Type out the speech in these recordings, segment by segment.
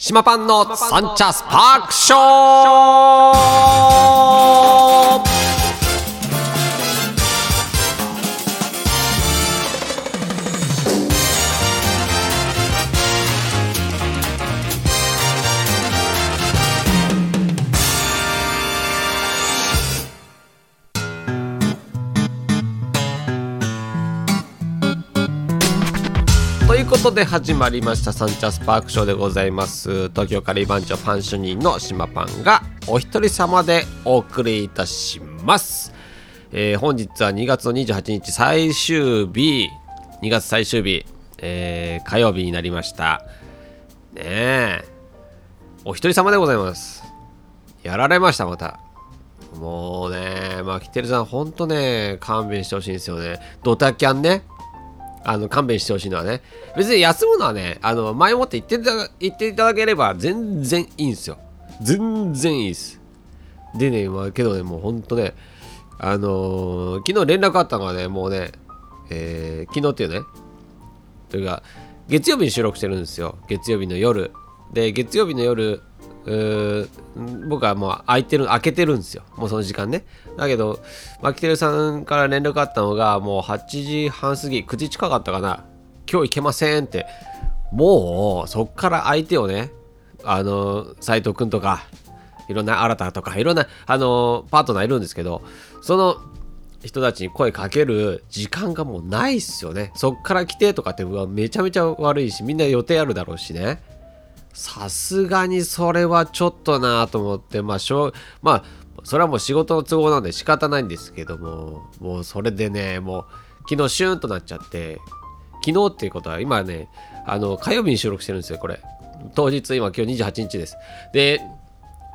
島パンのサンチャスパークショー。ということで始まりましたサンチャスパークショーでございます。東京カリー番長パン主任の島パンがお一人様でお送りいたします、えー本日は2月の28日最終日。2月最終日、えー火曜日になりました。ねえ。お一人様でございます。やられましたまた。もうねまあキテルさんほんとね勘弁してほしいんですよね。ドタキャンね。あの勘弁してほしいのはね。別に休むのはねあの前もって言っていた言っていただければ全然いいんですよ。全然いいです。でねまあけどねもうほんとねあのー昨日連絡あったのがねもうね、えー昨日っていうねというか月曜日に収録してるんですよ。月曜日の夜。で月曜日の夜僕はもう空いてる開けてるんですよ。もうその時間ね。だけどマキテルさんから連絡あったのがもう8時半過ぎ9時近かったかな。今日行けませんって。もうそっから相手をね。あの斉藤君とかいろんな新たとかいろんなあのパートナーいるんですけどその人たちに声かける時間がもうないっすよね。そっから来てとかってめちゃめちゃ悪いしみんな予定あるだろうしね。さすがにそれはちょっとなと思ってまあしょうまあそれはもう仕事の都合なんで仕方ないんですけどももうそれでねもう昨日シューンとなっちゃって昨日っていうことは今ねあの火曜日に収録してるんですよこれ。当日今今日28日です。で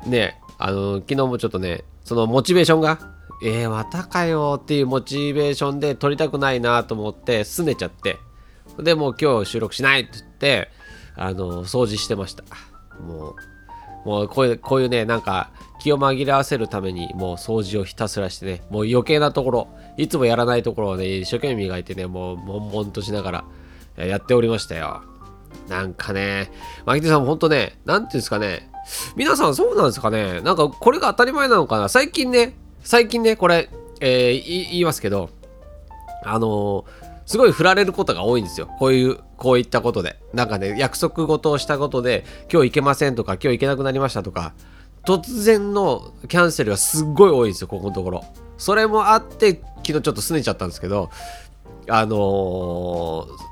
ねあの昨日もちょっとねそのモチベーションがえー、またかよっていうモチベーションで撮りたくないなと思って拗ねちゃって。でもう今日収録しないって言ってあの掃除してました。もうもうこういうこういうねなんか気を紛らわせるためにもう掃除をひたすらしてねもう余計なところいつもやらないところをね一生懸命磨いてねもう悶々としながらやっておりましたよ。なんかね、マキテさんも本当ね、なんていうんですかね、皆さんそうなんですかね、なんかこれが当たり前なのかな、最近ね、最近ね、これ、えー言いますけど、あのーすごい振られることが多いんですよ。こういう、こういったことで。なんかね、約束事をしたことで、今日行けませんとか、今日行けなくなりましたとか、突然のキャンセルがすっごい多いんですよ、ここのところ。それもあって、昨日ちょっと拗ねちゃったんですけど、あの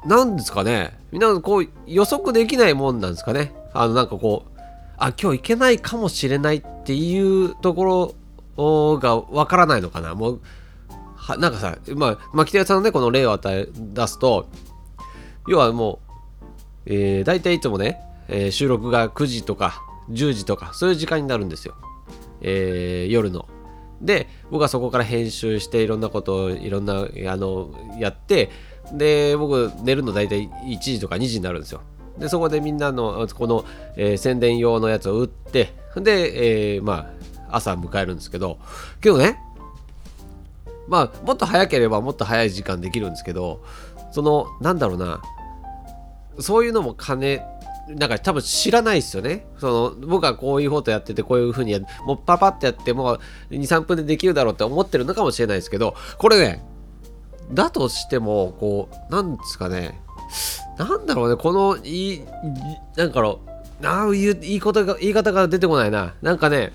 ーなんですかね、みんなこう予測できないもんなんですかね。あの、なんかこう、あ、今日行けないかもしれないっていうところがわからないのかな。もう、はなんかさ、まあ、牧田屋さんのね、この例を与え出すと、要はもう、えー、大体いつもね、えー収録が9時とか10時とか、そういう時間になるんですよ。えー夜の。で、僕はそこから編集して、いろんなことをいろんな、あの、やって、で、僕、寝るの大体1時とか2時になるんですよ。で、そこでみんなの、この、えー宣伝用のやつを打って、で、えーまあ、朝迎えるんですけど、けどね、まあ、もっと早ければもっと早い時間できるんですけど、その、なんだろうな、そういうのも金、なんか多分知らないですよね。その僕はこういうことやっててこういうふうにもうパパってやってもう2、3分でできるだろうって思ってるのかもしれないですけど、これね、だとしても、こう、なんですかね、なんだろうね、このいい、なんだろう、なあ言う言い方が言い方が出てこないな。なんかね、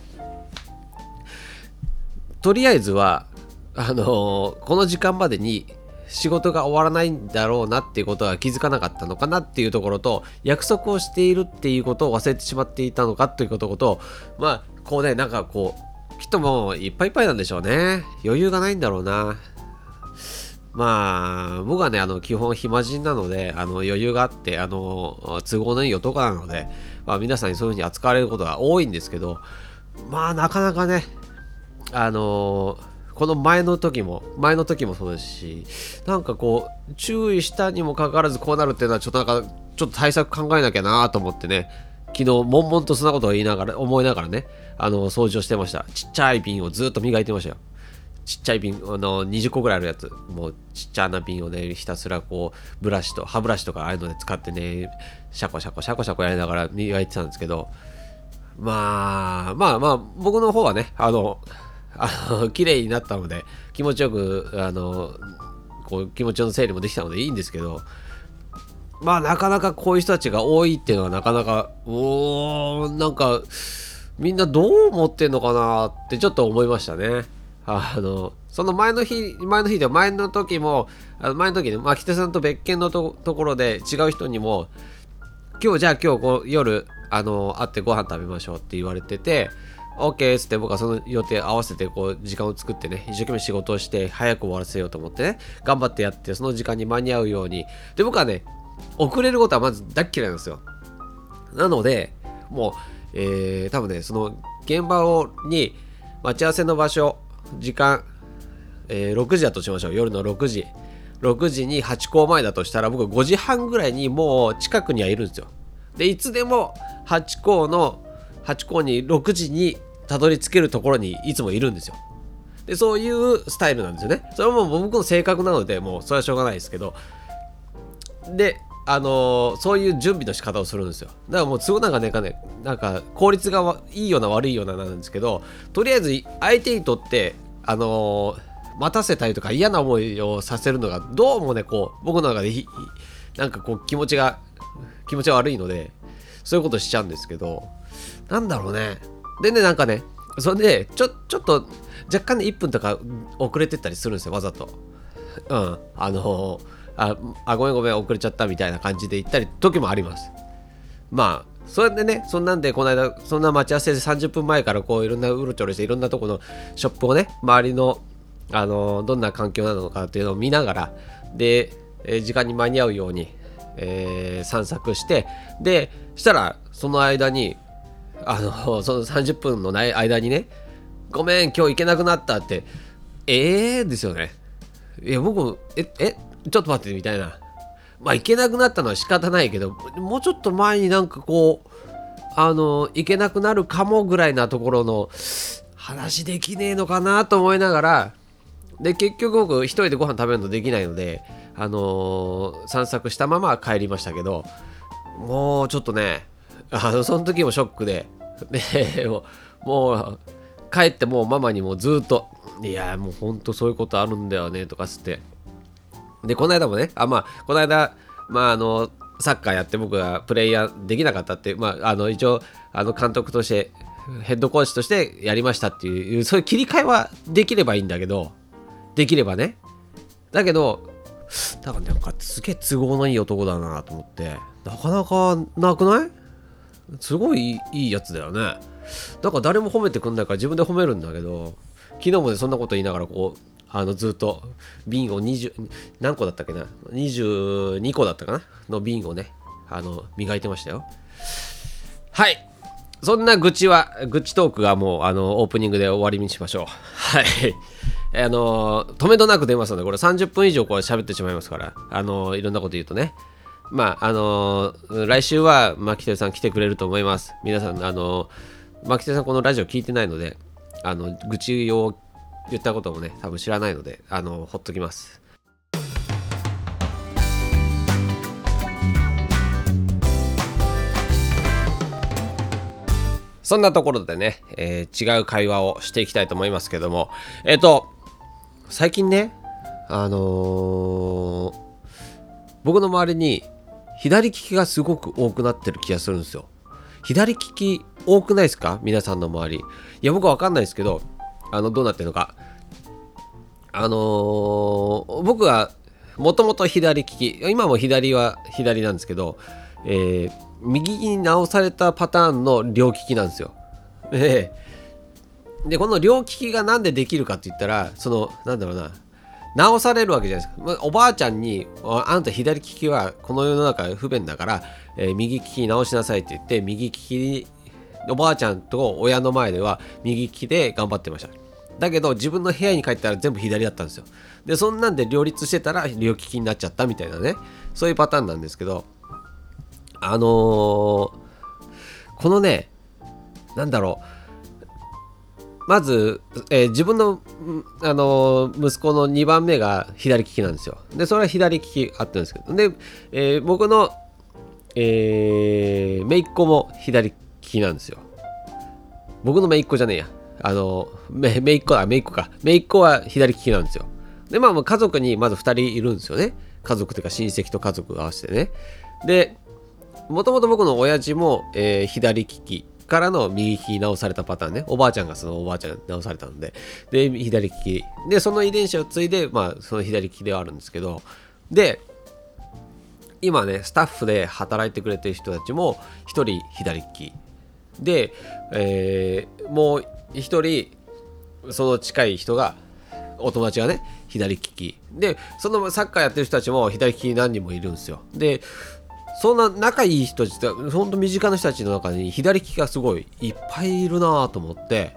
とりあえずは、あのーこの時間までに仕事が終わらないんだろうなっていうことは気づかなかったのかなっていうところと約束をしているっていうことを忘れてしまっていたのかということとまあこうねなんかこうきっともういっぱいいっぱいなんでしょうね。余裕がないんだろうな。まあ僕はねあの基本暇人なのであの余裕があってあの都合のいい男なので、まあ、皆さんにそういうふうに扱われることが多いんですけどまあなかなかねあのこの前の時も前の時もそうですしなんかこう注意したにもかかわらずこうなるっていうのはちょっとなんかちょっと対策考えなきゃなと思ってね昨日悶々とそんなことを言いながら思いながらねあの掃除をしてました。ちっちゃい瓶をずっと磨いてましたよ。ちっちゃい瓶あの20個ぐらいあるやつ。もうちっちゃな瓶をねひたすらこうブラシと歯ブラシとかああいうので使ってねシャコシャコシャコシャコやりながら磨いてたんですけどまあまあまあ僕の方はねあのあの綺麗になったので気持ちよくあのこう気持ちの整理もできたのでいいんですけどまあなかなかこういう人たちが多いっていうのはなかなかおーなんかみんなどう思ってんのかなってちょっと思いましたね。あのその前の日前の日で前の時もあの前の時に牧田さんと別件のところで違う人にも今日じゃあ今日こう夜あの会ってご飯食べましょうって言われてて OK っつって僕はその予定合わせてこう時間を作ってね一生懸命仕事をして早く終わらせようと思ってね頑張ってやってその時間に間に合うように。で僕はね遅れることはまず大っ嫌いなんですよ。なのでもう、えー、多分ねその現場をに待ち合わせの場所時間、えー、6時だとしましょう。夜の6時。6時に8校前だとしたら僕5時半ぐらいにもう近くにはいるんですよ。でいつでも8校の8校に6時にたどり着けるところにいつもいるんですよ。でそういうスタイルなんですよね。それはもう僕の性格なのでもうそれはしょうがないですけど。であのー、そういう準備の仕方をするんですよ。だからもう都合なんかねかねなんか効率がいいような悪いようななんですけどとりあえず相手にとってあのー、待たせたりとか嫌な思いをさせるのがどうもねこう僕の中でなんかこう気持ちが気持ちが悪いのでそういうことしちゃうんですけどなんだろうね。でねなんかねそれでちょちょっと若干ね1分とか遅れてったりするんですよわざと。うん。あのーああごめんごめん遅れちゃったみたいな感じで行ったり時もあります。まあそれでねそんなんでこの間そんな待ち合わせで30分前からこういろんなうろちょろしていろんなとこのショップをね周りのあのどんな環境なのかっていうのを見ながらで、え時間に間に合うように、えー、散策してでしたらその間にあのその30分のない間にねごめん今日行けなくなったってええー、ですよねいや僕ええちょっと待ってみたいな。まあ行けなくなったのは仕方ないけどもうちょっと前になんかこうあの行けなくなるかもぐらいなところの話できねえのかなと思いながらで結局僕一人でご飯食べるのできないのであのー、散策したまま帰りましたけどもうちょっとねあのその時もショックで。でもうもう帰ってもうママにもずっと「いやもうほんとそういうことあるんだよね」とかつって。で、この間もね、あ、まあ、この間、まあ、あの、サッカーやって僕がプレイヤーできなかったって、まあ、あの、一応、あの、監督として、ヘッドコーチとしてやりましたっていう、そういう切り替えはできればいいんだけど、できればね。だけど、だからなんかすげえ都合のいい男だなと思って、なかなかなくない？すごいいいやつだよね。だから誰も褒めてくんないから自分で褒めるんだけど、昨日もね、そんなこと言いながらこう、あのずっと瓶を20何個だったっけな？22個だったかな？の瓶をねあの磨いてましたよ。はい。そんな愚痴は愚痴トークがもうあのオープニングで終わりにしましょう。はい。あの止めどなく出ますのでこれ30分以上これ喋ってしまいますからあのいろんなこと言うとね。まああの来週は牧田さん来てくれると思います。皆さんあの牧田さんこのラジオ聞いてないのであの愚痴を言ったこともね多分知らないのであのほっときます。そんなところでね、えー、違う会話をしていきたいと思いますけども。えっ、と最近ねあの、僕の周りに左利きがすごく多くなってる気がするんですよ。左利き多くないですか？皆さんの周り。いや僕は分かんないですけどあのどうなってるのか。あのー、僕はもともと左利き。今も左は左なんですけど、えー、右に直されたパターンの両利きなんですよ。ででこの両利きが何でできるかって言ったらそのなんだろうな。直されるわけじゃないですか。おばあちゃんに、あんた左利きはこの世の中不便だから、えー、右利き直しなさいって言って、右利き、おばあちゃんと親の前では右利きで頑張ってました。だけど自分の部屋に帰ったら全部左だったんですよ。で、そんなんで両立してたら両利きになっちゃったみたいなね、そういうパターンなんですけど、あのー、このね、なんだろう、まず、えー、自分の、あのー、息子の2番目が左利きなんですよ。で、それは左利きあったんですけど、で、えー、僕の、えー、姪っ子も左利きなんですよ。僕の姪っ子じゃねえや。あの、め、姪っ子だ、姪っ子か。姪っ子は左利きなんですよ。で、まあ、家族にまず2人いるんですよね。家族というか親戚と家族合わせてね。で、もともと僕の親父も、えー、左利きからの右利き直されたパターンね。おばあちゃんがそのおばあちゃんが直されたんで。で、左利き。で、その遺伝子を継いで、まあ、その左利きではあるんですけど、で、今ね、スタッフで働いてくれてる人たちも、1人左利き。で、えー、もう1人、その近い人が、お友達がね、左利き。で、そのサッカーやってる人たちも左利き何人もいるんですよ。で、そんな仲いい人たちってほんと身近な人たちの中に左利きがすごいいっぱいいるなと思って。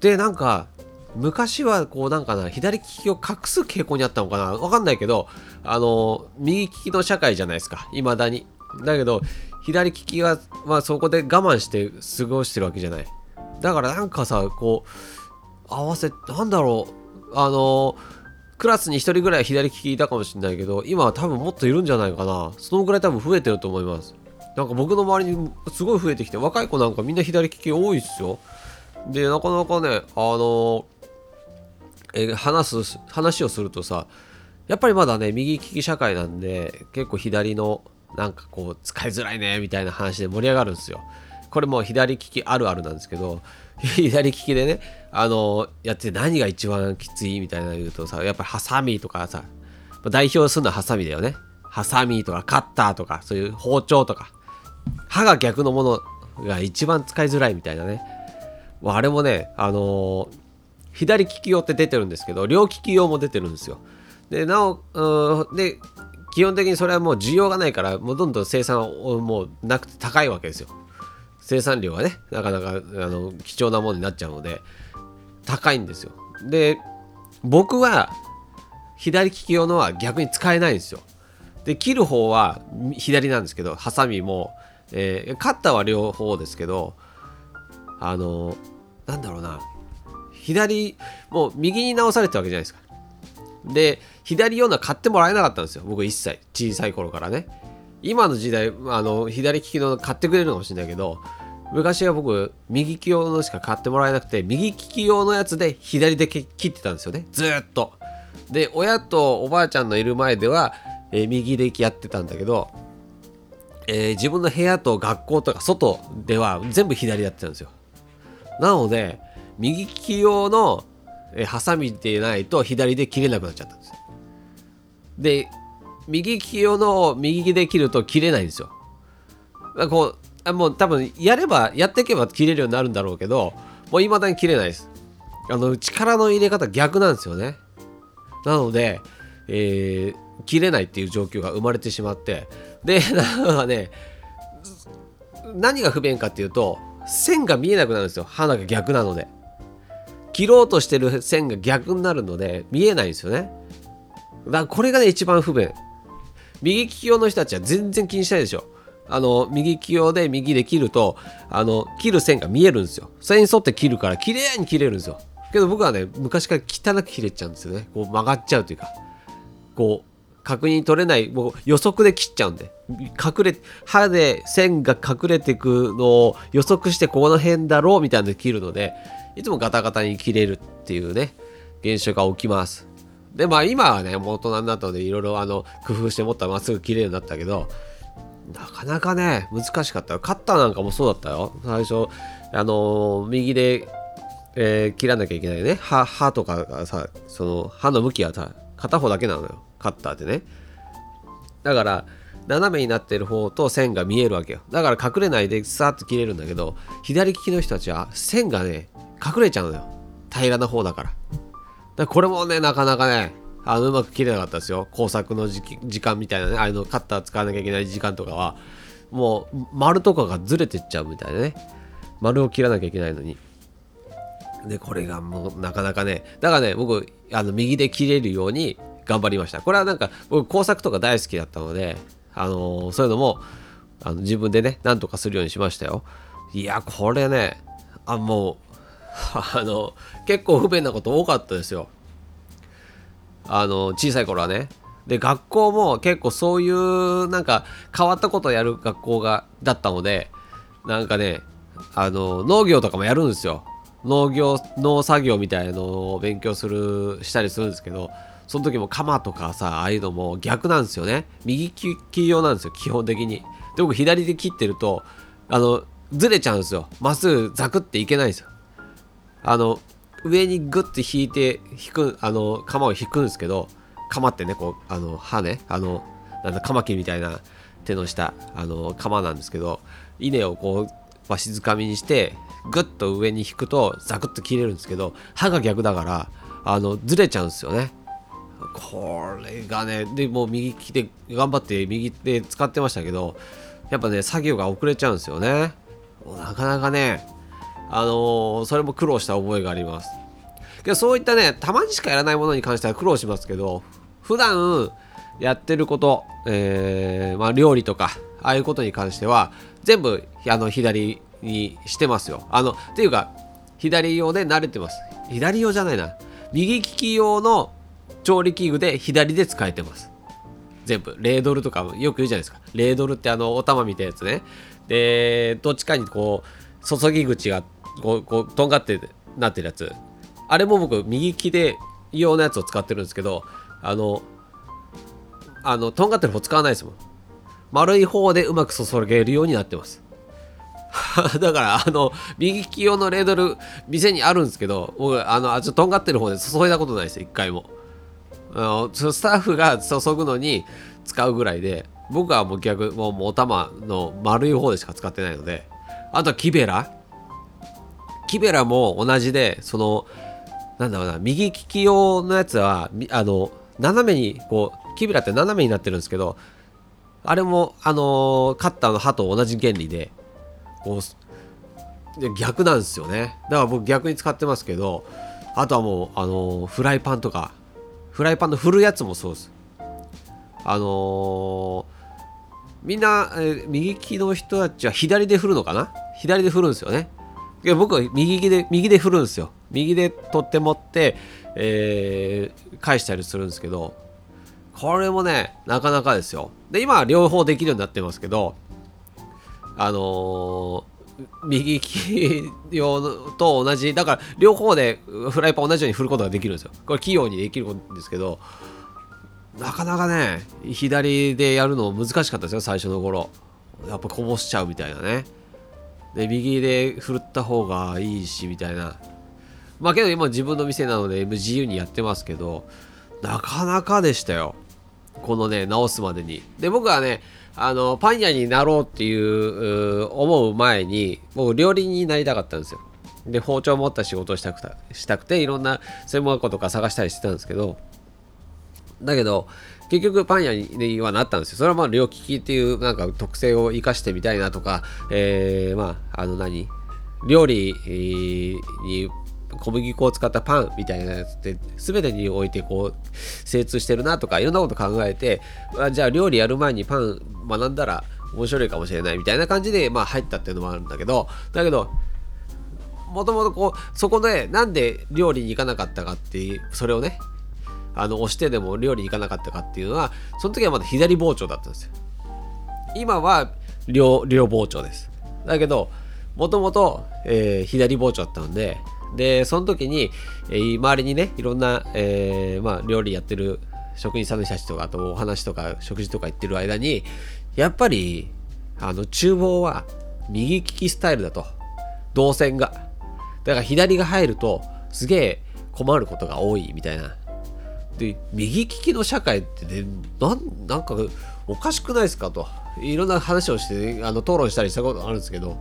でなんか昔はこうなんかな左利きを隠す傾向にあったのかな。わかんないけどあの右利きの社会じゃないですか。未だに。だけど左利きは、まあ、そこで我慢して過ごしてるわけじゃない。だからなんかさこう合わせなんだろう。あのクラスに1人ぐらい左利きいたかもしれないけど今は多分もっといるんじゃないかな。そのぐらい多分増えてると思います。なんか僕の周りにすごい増えてきて若い子なんかみんな左利き多いっすよ。でなかなかねあのえ話す話をするとさやっぱりまだね右利き社会なんで結構左のなんかこう使いづらいねみたいな話で盛り上がるんですよ。これも左利きあるあるなんですけど 左利きでねあのやって何が一番きついみたいな言うとさやっぱりハサミとかさ代表するのはハサミだよね。ハサミとかカッターとかそういう包丁とか。刃が逆のものが一番使いづらいみたいなね。あれもねあのー、左利き用って出てるんですけど両利き用も出てるんですよ。でなおで基本的にそれはもう需要がないからもうどんどん生産もうなくて高いわけですよ。生産量がねなかなかあの貴重なものになっちゃうので。高いんですよ。で僕は左利き用のは逆に使えないんですよ。で切る方は左なんですけどハサミも、えー、カッターは両方ですけどあのなんだろうな。左もう右に直されてるわけじゃないですか。で左用のは買ってもらえなかったんですよ。僕一切。小さい頃からね。今の時代あの左利きの買ってくれるのかもしれないけど昔は僕右利き用のしか買ってもらえなくて右利き用のやつで左で切ってたんですよね。ずっと。で親とおばあちゃんのいる前では、えー、右でやってたんだけど、えー、自分の部屋と学校とか外では全部左やってたんですよ。なので右利き用の、え、ハサミでないと左で切れなくなっちゃったんですで右利き用の右で切ると切れないんですよ。こうあもう多分やればやっていけば切れるようになるんだろうけどもう未だに切れないです。あの力の入れ方逆なんですよね。なので、えー、切れないっていう状況が生まれてしまってで なんかね何が不便かっていうと線が見えなくなるんですよ。花が逆なので。切ろうとしてる線が逆になるので見えないんですよね。だからこれがね一番不便。右利き用の人たちは全然気にしないでしょ。あの右利き用で右で切るとあの切る線が見えるんですよ。それに沿って切るから綺麗に切れるんですよ。けど僕はね昔から汚く切れちゃうんですよね。こう曲がっちゃうというか。こう確認取れないもう予測で切っちゃうんで。隠れ歯で線が隠れていくのを予測してこの辺だろうみたいなので切るのでいつもガタガタに切れるっていうね現象が起きます。でまあ今はねもう大人になったのでいろいろあの工夫してもっとまっすぐ切れるようになったけどなかなかね難しかったよ。カッターなんかもそうだったよ。最初あのー、右で、えー、切らなきゃいけないね。歯歯とかさその歯の向きはさ片方だけなのよ。カッターってね。だから斜めになってる方と線が見えるわけよ。だから隠れないでさーっと切れるんだけど左利きの人たちは線がね隠れちゃうのよ。平らな方だから。だからこれもね、なかなかね、あのうまく切れなかったですよ。工作の時間みたいなね、あのカッター使わなきゃいけない時間とかは、もう丸とかがずれてっちゃうみたいなね。丸を切らなきゃいけないのに。で、これがもうなかなかね、だからね、僕、あの右で切れるように頑張りました。これはなんか、僕工作とか大好きだったので、あのー、そういうのも、あの自分でね、なんとかするようにしましたよ。いや、これね、あ、もう、あの結構不便なこと多かったですよあの小さい頃はね。で学校も結構そういうなんか変わったことをやる学校がだったのでなんかねあの農業とかもやるんですよ。農業農作業みたいのを勉強するしたりするんですけどその時も鎌とかさああいうのも逆なんですよね。右利き用なんですよ基本的に。で僕左で切ってるとあのずれちゃうんですよ。まっすぐザクっていけないんですよ。あの上にグッて引いて引くあの鎌を引くんですけど鎌ってねこうあの刃ねあのなんだカマキみたいな手の下あの鎌なんですけど稲をこうわしづかみにしてグッと上に引くとザクッと切れるんですけど刃が逆だからあのずれちゃうんですよね。これがねでもう右利きで頑張って右で使ってましたけどやっぱね作業が遅れちゃうんですよね。なかなかねあの、それも苦労した覚えがあります。けどそういったねたまにしかやらないものに関しては苦労しますけど普段やってること、えー、まあ、料理とかああいうことに関しては全部あの左にしてますよ。あのっていうか左用で慣れてます。左用じゃないな。右利き用の調理器具で左で使えてます。全部。レードルとかよく言うじゃないですか。レードルってあのお玉みたいなやつね。でどっちかにこう注ぎ口があっこうこうとんがってなってるやつ。あれも僕右利きで用のやつを使ってるんですけどあのあのとんがってる方使わないですもん。丸い方でうまく注げるようになってます。だからあの右利き用のレードル店にあるんですけど僕あのあちょっととんがってる方で注いだことないです一回も。あのスタッフが注ぐのに使うぐらいで僕はもう逆もうお玉の丸い方でしか使ってないのであとはキベラキベラも同じでそのなんだろうな右利き用のやつはあの斜めにこうキベラって斜めになってるんですけどあれもあのカッターの刃と同じ原理でこうで逆なんですよね。だから僕逆に使ってますけどあとはもうあのフライパンとかフライパンの振るやつもそうです。あのー、みんな、えー、右利きの人たちは左で振るのかな？左で振るんですよね。僕は右で右で振るんですよ。右で取って持って、えー、返したりするんですけどこれもねなかなかですよ。で今は両方できるようになってますけどあのー、右利き用と同じだから両方でフライパン同じように振ることができるんですよ。これ器用にできるんですけどなかなかね左でやるの難しかったですよ最初の頃。やっぱこぼしちゃうみたいなね。で右で振った方がいいしみたいな。まあけど今自分の店なので自由にやってますけどなかなかでしたよ。このね直すまでに。で僕はねあのパン屋になろうっていう思う前に僕料理人になりたかったんですよ。で包丁を持った仕事をしたくしたくていろんな専門学校とか探したりしてたんですけどだけど結局パン屋にはなったんですよ。それはまあ両利きっていうなんか特性を生かしてみたいなとかえー、まああの何？料理に小麦粉を使ったパンみたいなやつって全てにおいてこう精通してるなとかいろんなこと考えてじゃあ料理やる前にパン学んだら面白いかもしれないみたいな感じでまあ入ったっていうのもあるんだけどだけどもともとこうそこでなんで料理に行かなかったかっていうそれをねあの押してでも料理行かなかったかっていうのはその時はまだ左包丁だったんですよ。今は両両包丁です。だけどもともと左包丁だったのででその時に、えー、周りにねいろんな、えー、まあ、料理やってる職人さんの人たちとかあとお話とか食事とか行ってる間にやっぱりあの厨房は右利きスタイルだと。動線が。だから左が入るとすげえ困ることが多いみたいな。で右利きの社会ってねなんかおかしくないですか？といろんな話をして、ね、あの討論したりしたことあるんですけど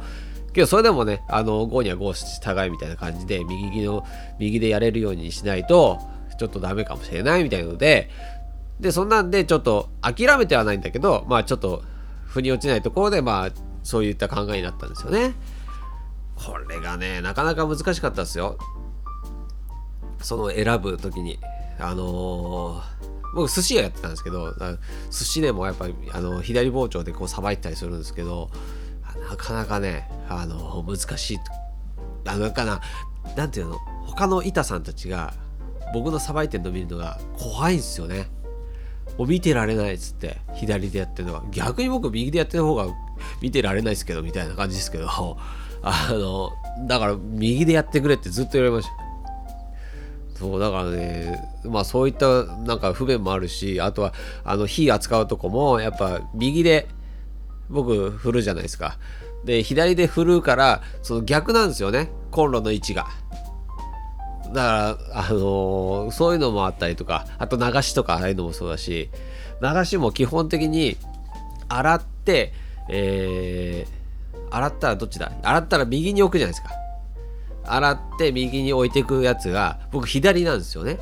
けどそれでもね、あの、5には5従いみたいな感じで、右利きの、右でやれるようにしないと、ちょっとダメかもしれないみたいので、で、そんなんでちょっと諦めてはないんだけど、まあちょっと、腑に落ちないところで、まあ、そういった考えになったんですよね。これがね、なかなか難しかったですよ。その選ぶ時に。あのー、僕寿司屋やってたんですけど寿司でもやっぱりあの左包丁でこうさばいたりするんですけどなかなかね、あの、難しい。あのかな、何て言うの他の板さんたちが僕のさばいてるの見るのが怖いんですよね。もう見てられないっつって左でやってるのは逆に僕右でやってる方が見てられないですけどみたいな感じですけど あのだから右でやってくれってずっと言われました。そうだからねまあそういったなんか不便もあるしあとはあの火扱うとこもやっぱ右で僕振るじゃないですか。で左で振るからその逆なんですよね。コンロの位置が。だからあのー、そういうのもあったりとかあと流しとかああいうのもそうだし流しも基本的に洗ってえー、洗ったらどっちだ？洗ったら右に置くじゃないですか。洗って右に置いていくやつが僕左なんですよね。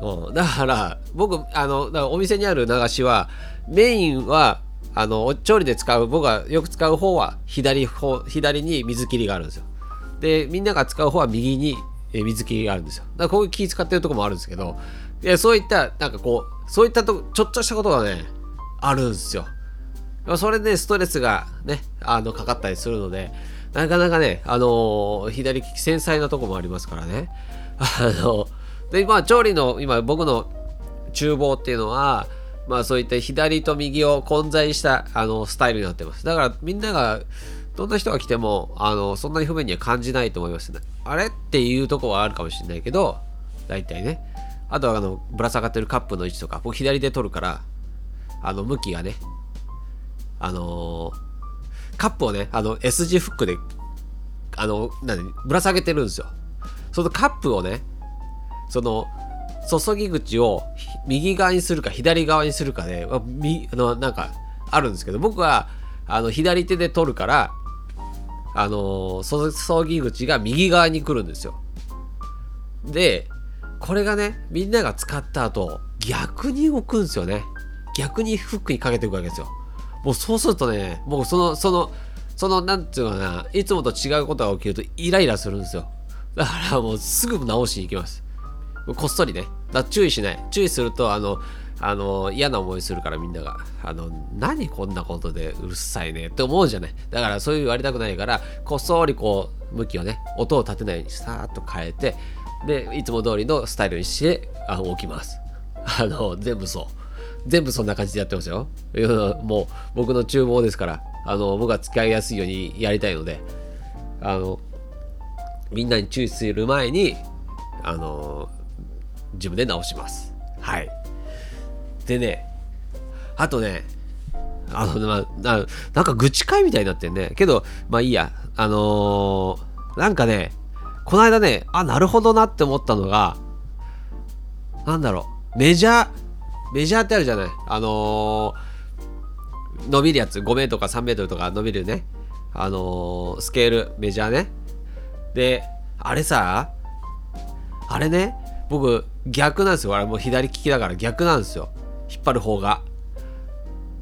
うん、だから僕あのらお店にある流しはメインはあの調理で使う僕がよく使う方は左方左に水切りがあるんですよ。でみんなが使う方は右に水切りがあるんですよ。だからこういう気使ってるとこもあるんですけどいやそういったなんかこうそういったとちょっとしたことがねあるんですよ。それでストレスがねあのかかったりするのでなかなかね、あのー、左利き繊細なとこもありますからね。あの、で、まあ、調理の、今、僕の厨房っていうのは、まあ、そういった左と右を混在した、あの、スタイルになってます。だから、みんなが、どんな人が来ても、あの、そんなに不便には感じないと思いますね。あれ？っていうとこはあるかもしれないけど、大体ね。あとは、あの、ぶら下がってるカップの位置とか、僕左で取るから、あの、向きがね、あのーカップをね、あの S 字フックで、あの、何、ぶら下げてるんですよ。そのカップをね、その、注ぎ口を右側にするか左側にするかで、みあのなんかあるんですけど、僕はあの左手で取るから、あの注ぎ口が右側に来るんですよ。で、これがね、みんなが使った後、逆に動くんですよね。逆にフックにかけていくわけですよ。もうそうするとね、もうその、その、その、なんていうのかな、いつもと違うことが起きるとイライラするんですよ。だからもうすぐ直しに行きます。こっそりね。だ注意しない。注意すると、あの、あの、嫌な思いするからみんなが。あの、何こんなことでうるさいねって思うじゃない。だからそういう言われたくないから、こっそりこう、向きをね、音を立てないようにさーっと変えて、で、いつも通りのスタイルにして、あ置きます。あの、全部そう。全部そんな感じでやってますよ。もう僕の厨房ですから、あの、僕が使いやすいようにやりたいので、あの、みんなに注意する前に、あの、自分で直します。はい。でね、あとね、あの、まあ、なんか愚痴会みたいになってんね。けど、まあいいや。あのー、なんかね、この間ね、あ、なるほどなって思ったのが、なんだろう、メジャー、メジャーってあるじゃない。あのー、伸びるやつ。5メートルか3メートルとか伸びるね。あのー、スケールメジャーね。であれさあれね僕逆なんですよ。あれもう左利きだから。逆なんですよ。引っ張る方が。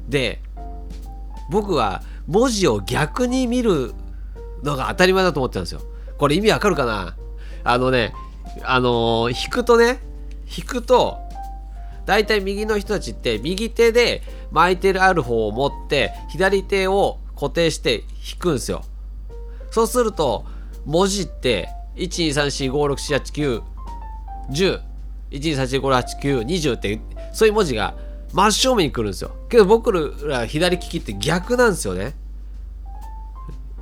で僕は文字を逆に見るのが当たり前だと思ってたんですよ。これ意味わかるかな？あのねあのー、引くとね引くと大体右の人たちって右手で巻いてるある方を持って左手を固定して引くんですよ。そうすると文字って123456789101234568920ってそういう文字が真正面に来るんですよ。けど僕ら左利きって逆なんですよね。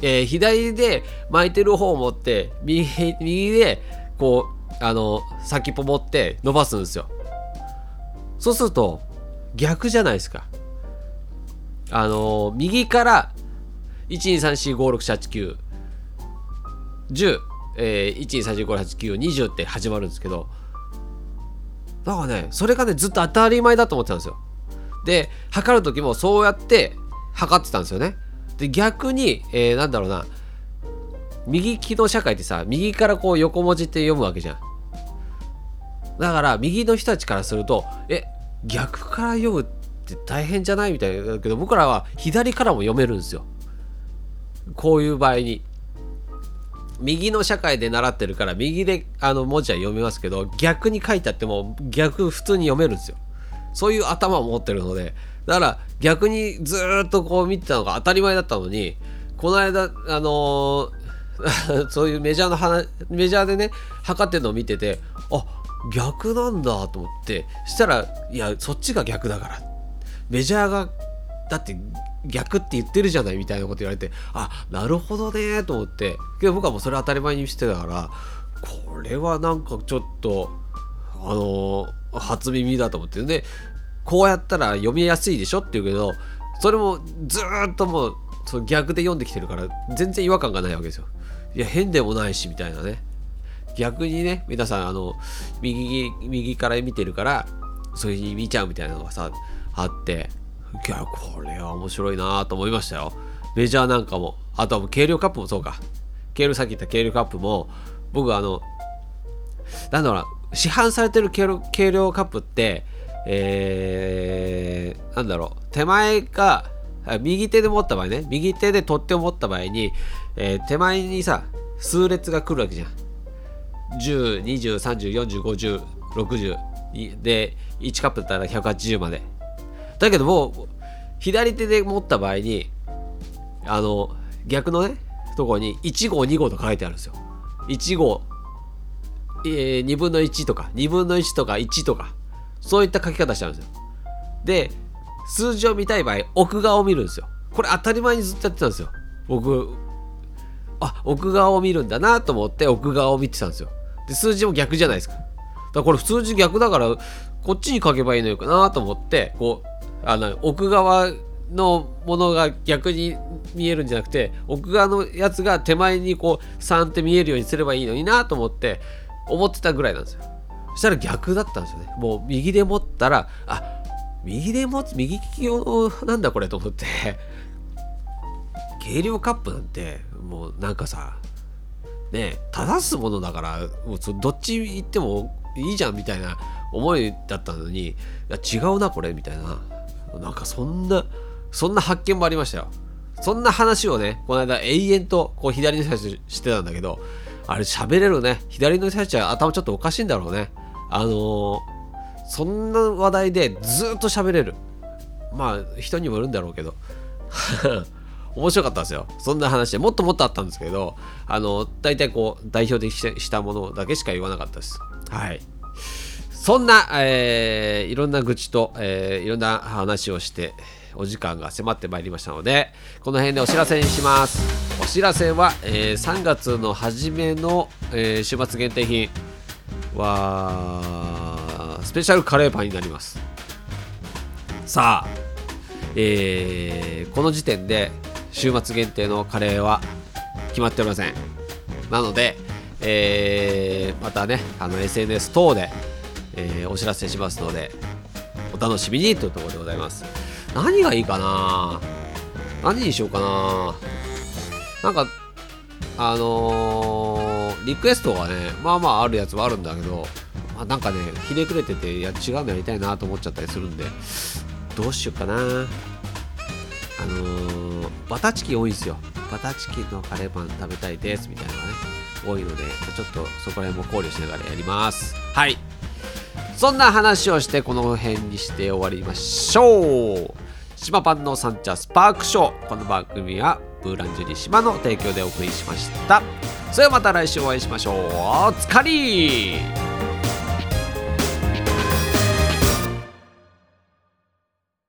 えー、左で巻いてる方を持って右右でこうあの先っぽ持って伸ばすんですよ。そうすると逆じゃないですか。あのー、右から123456789 10、えー、123458920って始まるんですけどだからねそれがねずっと当たり前だと思ってたんですよ。で測る時もそうやって測ってたんですよね。で逆に、えー、なんだろうな右利きの社会ってさ右からこう横文字って読むわけじゃん。だから右の人たちからするとえ逆から読むって大変じゃないみたいだけど僕らは左からも読めるんですよ。こういう場合に。右の社会で習ってるから右であの文字は読めますけど逆に書いてあっても逆普通に読めるんですよ。そういう頭を持ってるので。だから逆にずっとこう見てたのが当たり前だったのにこの間あのー、そういうメジャーの話メジャーでね測ってるのを見ててあ逆なんだと思ってしたらいやそっちが逆だからメジャーがだって逆って言ってるじゃないみたいなこと言われてあなるほどねと思ってけど僕はもうそれ当たり前にしてたからこれはなんかちょっとあの初耳だと思ってでこうやったら読みやすいでしょって言うけどそれもずっともうその逆で読んできてるから全然違和感がないわけですよ。いや変でもないしみたいなね。逆にね皆さんあの右右から見てるからそういう風に見ちゃうみたいなのがさあっていやこれは面白いなと思いましたよ。メジャーなんかもあとはもう軽量カップもそうか。軽量さっき言った軽量カップも僕あのなんだろうな市販されてる軽量軽量カップってえー、なんだろう手前が右手で持った場合ね右手で取っ手を持った場合に、えー、手前にさ数列が来るわけじゃん10203040506で1カップだったら180まで。だけども左手で持った場合にあの逆のねところに1号2号と書いてあるんですよ。1号、えー、2分の1とか2分の1とか1とかそういった書き方しちゃうんですよ。で数字を見たい場合奥側を見るんですよ。これ当たり前にずっとやってたんですよ。僕あ奥側を見るんだなと思って奥側を見てたんですよ。で数字も逆じゃないですか。だからこれ数字逆だからこっちに書けばいいのかなと思ってこうあの奥側のものが逆に見えるんじゃなくて奥側のやつが手前にこう3って見えるようにすればいいのになと思って思ってたぐらいなんですよ。そしたら逆だったんですよね。もう右で持ったらあ右で持つ右利き用なんだこれと思って。軽量カップなんてもうなんかさね正すものだからもうどっち行ってもいいじゃんみたいな思いだったのにいや違うなこれみたいな。なんかそんなそんな発見もありましたよ。そんな話をねこの間永遠とこう左の人たちしてたんだけどあれ喋れるね。左の人たちは頭ちょっとおかしいんだろうね。あのー、そんな話題でずっと喋れる。まあ人にもよるんだろうけど。面白かったんですよ。そんな話でもっともっとあったんですけど、あの、大体こう、代表的したものだけしか言わなかったです。はい。そんな、えー、いろんな愚痴と、えー、いろんな話をして、お時間が迫ってまいりましたので、この辺でお知らせにします。お知らせは、えー、3月の初めの、えー、週末限定品は、スペシャルカレーパンになります。さあ、えー、この時点で週末限定のカレーは決まっておりません。なので、えー、またね、あの SNS 等で、えー、お知らせしますので、お楽しみにというところでございます。何がいいかな？何にしようかな？なんか、あのー、リクエストがね、まあまああるやつはあるんだけど、まあ、なんかね、ひねくれてて、いや、違うのやりたいなと思っちゃったりするんで、どうしようかなあのー、バタチキン多いんですよ。バターチキンのカレーパン食べたいですみたいなのがね、多いので、ちょっとそこら辺も考慮しながらやります。はい。そんな話をしてこの辺にして終わりましょう。島パンのサンチャスパークショー。この番組はブーランジュリ島の提供でお送りしました。それではまた来週お会いしましょう。おつかり